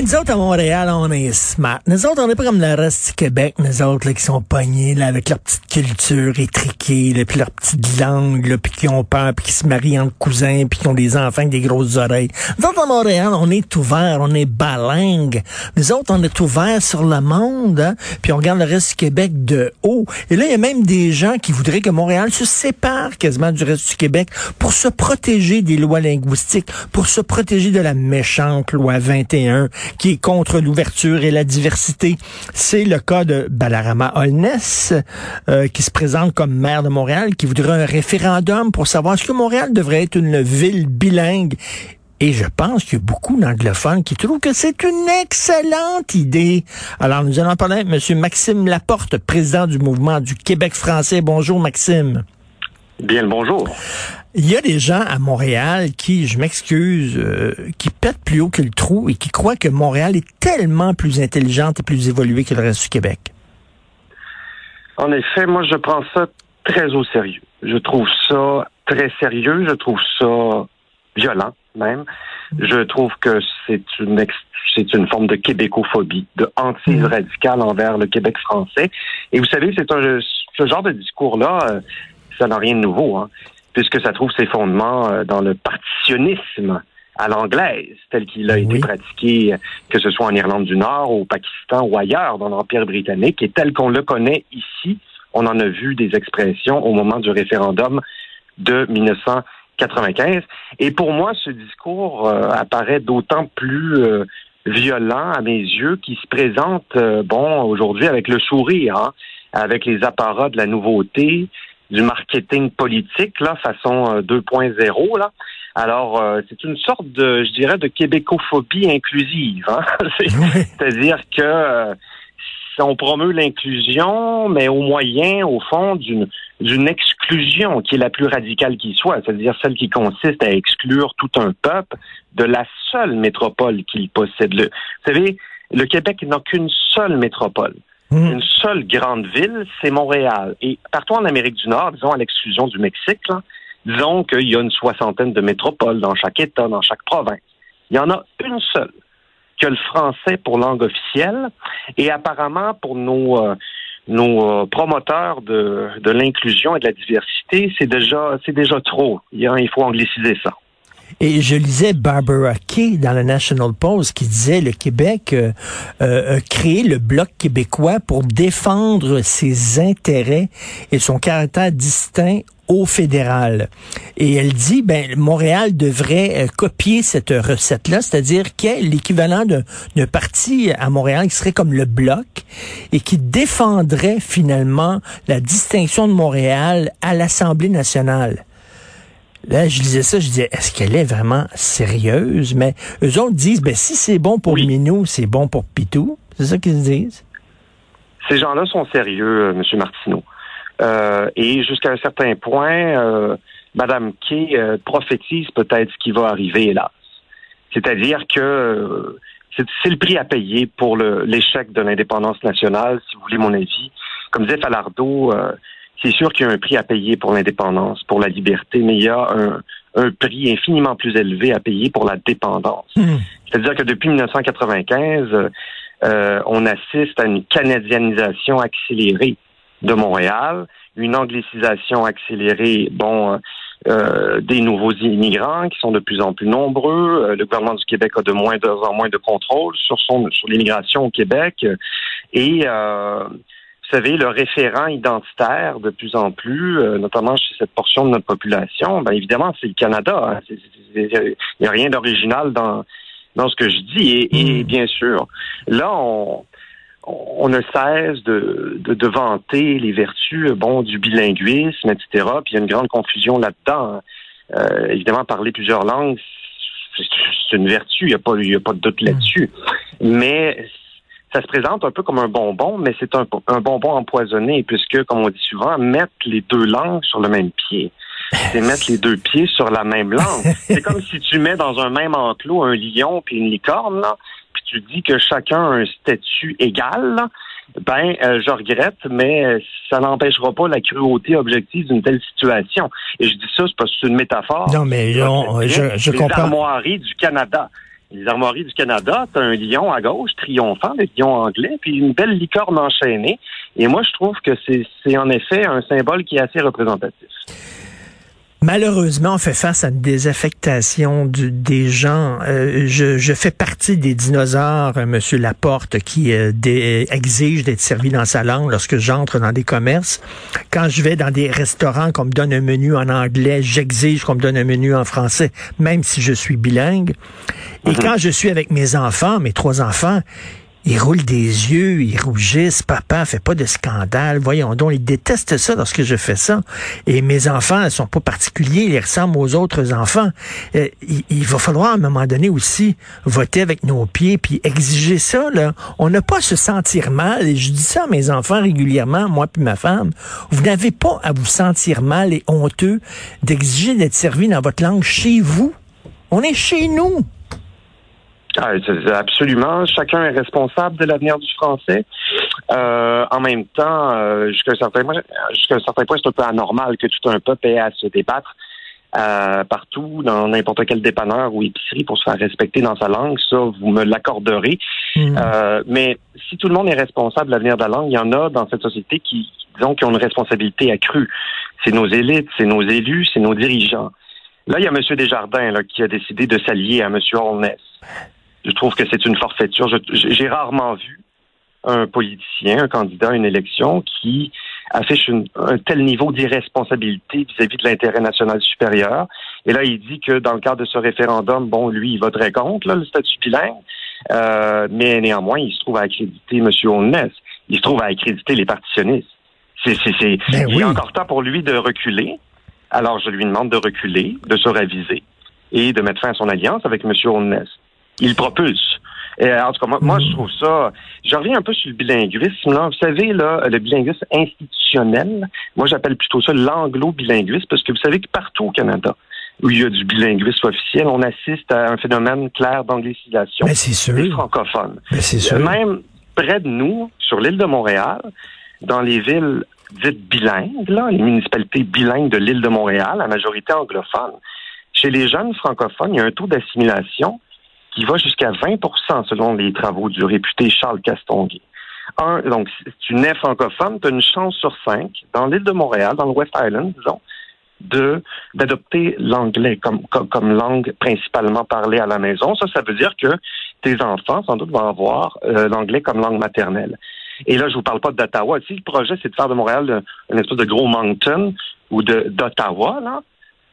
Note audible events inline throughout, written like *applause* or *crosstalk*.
Nous autres, à Montréal, on est smart. Nous autres, on n'est pas comme le reste du Québec, nous autres, là, qui sont pognés, là, avec leur petite culture étriquée, là, puis leur petite langue, là, puis qui ont peur, puis qui se marient entre cousins, puis qui ont des enfants avec des grosses oreilles. Nous autres, à Montréal, on est ouvert, on est balingue. Nous autres, on est ouvert sur le monde, hein, puis on regarde le reste du Québec de haut. Et là, il y a même des gens qui voudraient que Montréal se sépare quasiment du reste du Québec pour se protéger des lois linguistiques, pour se protéger de la méchante loi 21 qui est contre l'ouverture et la diversité. C'est le cas de Balarama Holness, euh, qui se présente comme maire de Montréal, qui voudrait un référendum pour savoir est-ce que Montréal devrait être une ville bilingue. Et je pense qu'il y a beaucoup d'anglophones qui trouvent que c'est une excellente idée. Alors, nous allons parler avec M. Maxime Laporte, président du mouvement du Québec français. Bonjour, Maxime. Bien le bonjour. Il y a des gens à Montréal qui, je m'excuse, euh, qui pètent plus haut que le trou et qui croient que Montréal est tellement plus intelligente et plus évoluée que le reste du Québec. En effet, moi, je prends ça très au sérieux. Je trouve ça très sérieux. Je trouve ça violent, même. Je trouve que c'est une c'est une forme de québécophobie, de anti radical envers le Québec français. Et vous savez, c'est un ce genre de discours-là, euh, ça n'a rien de nouveau, hein, puisque ça trouve ses fondements euh, dans le partitionnisme à l'anglaise, tel qu'il a été pratiqué, que ce soit en Irlande du Nord, au Pakistan ou ailleurs dans l'Empire britannique, et tel qu'on le connaît ici, on en a vu des expressions au moment du référendum de 1995. Et pour moi, ce discours euh, apparaît d'autant plus euh, violent à mes yeux qu'il se présente, bon, aujourd'hui avec le sourire, hein, avec les apparats de la nouveauté, du marketing politique, là, façon 2.0, euh, là. Alors, euh, c'est une sorte de, je dirais, de québécophobie inclusive. Hein? *laughs* C'est-à-dire que euh, on promeut l'inclusion, mais au moyen, au fond, d'une d'une exclusion qui est la plus radicale qui soit, c'est-à-dire celle qui consiste à exclure tout un peuple de la seule métropole qu'il possède. Le, vous savez, le Québec n'a qu'une seule métropole. Mhm. Une seule grande ville, c'est Montréal. Et partout en Amérique du Nord, disons à l'exclusion du Mexique, disons qu'il y a une soixantaine de métropoles dans chaque État, dans chaque province. Il y en a une seule que le français pour langue officielle et apparemment pour nos euh, nos euh, promoteurs de, de l'inclusion et de la diversité, c'est déjà c'est déjà trop. Il faut angliciser ça. Et je lisais Barbara Kay dans le National Post qui disait le Québec euh, euh, le Bloc québécois pour défendre ses intérêts et son caractère distinct au fédéral. Et elle dit, ben, Montréal devrait euh, copier cette recette-là, c'est-à-dire qu'il y l'équivalent d'un parti à Montréal qui serait comme le Bloc et qui défendrait finalement la distinction de Montréal à l'Assemblée nationale. Là, je disais ça, je disais, est-ce qu'elle est vraiment sérieuse? Mais eux autres disent, ben, si c'est bon pour Minou, c'est bon pour Pitou. C'est ça qu'ils disent? Ces gens-là sont sérieux, euh, M. Martineau. Euh, et jusqu'à un certain point, euh, Mme Kay prophétise peut-être ce qui va arriver, hélas. C'est-à-dire que c'est le prix à payer pour l'échec de l'indépendance nationale, si vous voulez mon avis. Comme disait Falardeau, c'est sûr qu'il y a un prix à payer pour l'indépendance, pour la liberté, mais il y a un, prix infiniment plus élevé à payer pour la dépendance. Hmm. C'est-à-dire que depuis 1995, euh, on assiste à une canadianisation accélérée de Montréal, une anglicisation accélérée, bon, euh, des nouveaux immigrants qui sont de plus en plus nombreux. Euh, le gouvernement du Québec a de moins en moins de contrôle sur son sur l'immigration au Québec et vous savez, le référent identitaire de plus en plus, euh, notamment chez cette portion de notre population, ben évidemment, c'est le Canada. Hein. Il n'y a rien d'original dans, dans ce que je dis. Et, hmm. bien sûr, là, on, on ne cesse de, de, vanter les vertus bon, du bilinguisme, etc. Puis il y a une grande confusion là-dedans. Hein. Euh, évidemment, parler plusieurs langues, c'est une vertu, il n'y a, pas, a pas de doute là-dessus. Mais ça se présente un peu comme un bonbon, mais c'est un, bonbon empoisonné, puisque, comme on dit souvent, mettre les deux langues sur le même pied. C'est *laughs* mettre les deux pieds sur la même langue. c'est comme si tu mets dans un même enclos un lion puis une licorne, là, puis tu dis que chacun a un statut égal, ben, euh, je regrette, mais euh, ça n'empêchera pas la cruauté objective d'une telle situation. Et je dis ça, c'est pas c'est une métaphore. Non, mais on- je, je les comprends. armoiries du Canada. Les armoiries du Canada, t'as un lion à gauche, triomphant, le lion anglais, puis une belle licorne enchaînée. Et moi, je trouve que c'est c'est en effet un symbole qui est assez représentatif. Malheureusement, on fait face à une désaffectation du- des gens. Euh, je, je fais partie des dinosaures, euh, Monsieur Laporte, qui euh, dé- exige d'être servi dans sa langue lorsque j'entre dans des commerces. Quand je vais dans des restaurants qu'on me donne un menu en anglais, j'exige qu'on me donne un menu en français, même si je suis bilingue. Et quand je suis avec mes enfants, mes trois enfants, ils roulent des yeux, ils rougissent. Papa, fais pas de scandale. Voyons donc, ils détestent ça lorsque je fais ça. Et mes enfants ne sont pas particuliers, ils ressemblent aux autres enfants. Euh, il, il va falloir à un moment donné aussi voter avec nos pieds puis exiger ça. Là. On n'a pas à se sentir mal. Et je dis ça à mes enfants régulièrement, moi puis ma femme. Vous n'avez pas à vous sentir mal et honteux d'exiger d'être servi dans votre langue chez vous. On est chez nous. Ah, absolument. Chacun est responsable de l'avenir du français. Euh, en même temps, euh, jusqu'à un certain point, jusqu'à un certain point, c'est un peu anormal que tout un peuple ait à se débattre euh, partout, dans n'importe quel dépanneur ou épicerie pour se faire respecter dans sa langue. Ça, vous me l'accorderez. Hmm. Euh, mais si tout le monde est responsable de l'avenir de la langue, il y en a dans cette société qui, disons, qui ont une responsabilité accrue. C'est nos élites, c'est nos élus, c'est nos dirigeants. Là, il y a M. Desjardins là, qui a décidé de s'allier à M. Holness. Je trouve que c'est une forfaiture. J'ai rarement vu un politicien, un candidat à une élection qui affiche une- un tel niveau d'irresponsabilité vis-à-vis de l'intérêt national supérieur. Et là, il dit que dans le cadre de ce référendum, bon, lui, il voterait contre là, le statut bilingue, Euh, mais néanmoins, il se trouve à accréditer M. Holness. Il se trouve à accréditer les partitionnistes. C'est, c'est, c'est, Ben il oui. est encore temps pour lui de reculer. Alors, je lui demande de reculer, de se raviser et de mettre fin à son alliance avec M. Holness. Il propulse. Et, en tout cas, moi, moi, je trouve ça. Je reviens un peu sur le bilinguisme. Là. Vous savez, là, le bilinguisme institutionnel, moi, j'appelle plutôt ça l'anglo-bilinguisme, parce que vous savez que partout au Canada, où il y a du bilinguisme officiel, on assiste à un phénomène clair d'anglicisation Ben, des sûr. francophones. Ben, c'est sûr. Même près de nous, sur l'île de Montréal, dans les villes dites bilingues, là, les municipalités bilingues de l'île de Montréal, la majorité anglophone, chez les jeunes francophones, il y a un taux d'assimilation qui va jusqu'à 20% selon les travaux du réputé Charles Castonguay. Un, donc, si tu nais francophone, tu as une chance sur cinq, dans l'île de Montréal, dans le West Island, disons, d'adopter l'anglais comme, comme, comme langue principalement parlée à la maison. Ça, ça veut dire que tes enfants, sans doute, vont avoir euh, l'anglais comme langue maternelle. Et là, je vous parle pas d'Ottawa. Si le projet, c'est de faire de Montréal un, une espèce de gros Moncton ou d'Ottawa, là,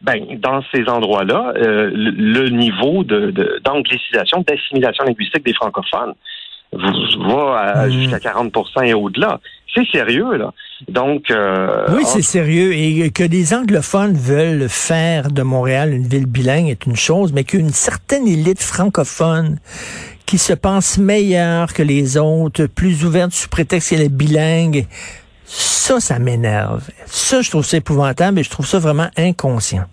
ben, dans ces endroits-là, euh, le, niveau de, de- d'anglicisation, d'assimilation linguistique des francophones va à- Mm. jusqu'à 40% et au-delà. C'est sérieux, là. Donc, euh, Oui, on- c'est sérieux. Et que les anglophones veulent faire de Montréal une ville bilingue est une chose, mais qu'une certaine élite francophone qui se pense meilleure que les autres, plus ouverte sous prétexte qu'elle est bilingue, ça, ça m'énerve. Ça, je trouve ça épouvantable et je trouve ça vraiment inconscient.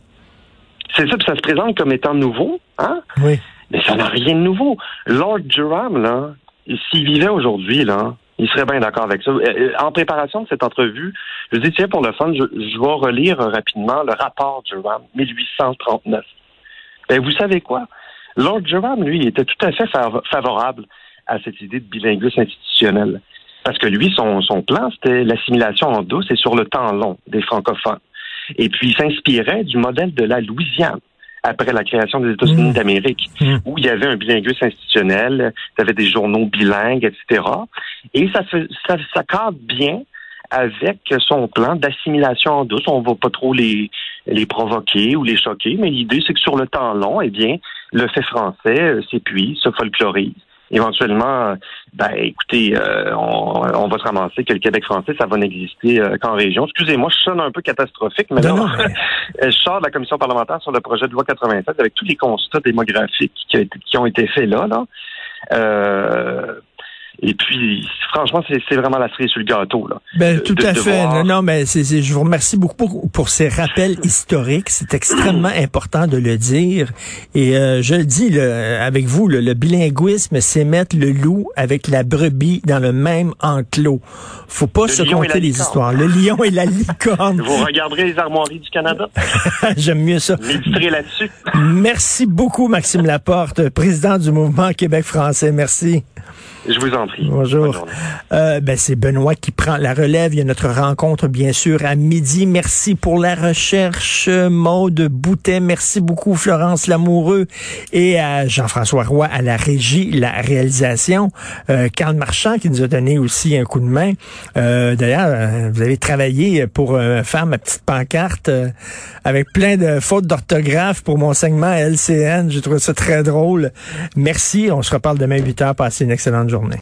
c'est ça, puis ça se présente comme étant nouveau, hein? Oui. Mais ça n'a rien de nouveau. Lord Durham, là, s'il vivait aujourd'hui, là, il serait bien d'accord avec ça. Euh, euh, En préparation de cette entrevue, je dis, tiens, pour le fun, je, je vais relire rapidement le rapport Durham, 1839. Ben, vous savez quoi? Lord Durham, lui, était tout à fait fav- favorable à cette idée de bilinguisme institutionnel. Parce que lui, son, son plan, c'était l'assimilation en douce et sur le temps long des francophones. Et puis, il s'inspirait du modèle de la Louisiane après la création des États-Unis Mm. d'Amérique, Mm. où il y avait un bilinguisme institutionnel, il y avait des journaux bilingues, etc. Et ça, ça, ça cadre bien avec son plan d'assimilation en douce. On ne va pas trop les, les provoquer ou les choquer, mais l'idée, c'est que sur le temps long, eh bien, le fait français euh, s'épuise, se folklorise. Éventuellement, ben écoutez, euh, on, on va se ramasser que le Québec français, ça va n'exister euh, qu'en région. Excusez-moi, je sonne un peu catastrophique, mais Non, là, non, *laughs* mais- je sors de la commission parlementaire sur le projet de loi 87 avec tous les constats démographiques qui, a été- qui ont été faits là. là. Euh, Et puis, franchement, c'est vraiment la cerise sur le gâteau. Là, ben, tout à fait. Non, non, mais c'est je vous remercie beaucoup pour, pour ces rappels *laughs* historiques. C'est extrêmement important de le dire. Et euh, je le dis le, avec vous, le, le bilinguisme, c'est mettre le loup avec la brebis dans le même enclos. Faut pas se compter les histoires. Le lion et la licorne. Vous regarderez les armoiries du Canada. *laughs* J'aime mieux ça. Méditerez là-dessus. Merci beaucoup, Maxime Laporte, président du mouvement Québec français. Merci. Je vous en prie. Bonjour. Euh, ben, c'est Benoît qui prend la relève. Il y a notre rencontre, bien sûr, à midi. Merci pour la recherche, Maude Boutet. Merci beaucoup, Florence Lamoureux. Et à Jean-François Roy à la régie, la réalisation. Euh, Carl Marchand qui nous a donné aussi un coup de main. Euh, D'ailleurs, euh, vous avez travaillé pour euh, faire ma petite pancarte avec plein de fautes d'orthographe pour mon segment LCN. J'ai trouvé ça très drôle. Merci. On se reparle demain 8 heures. Passez une excellente journée journée.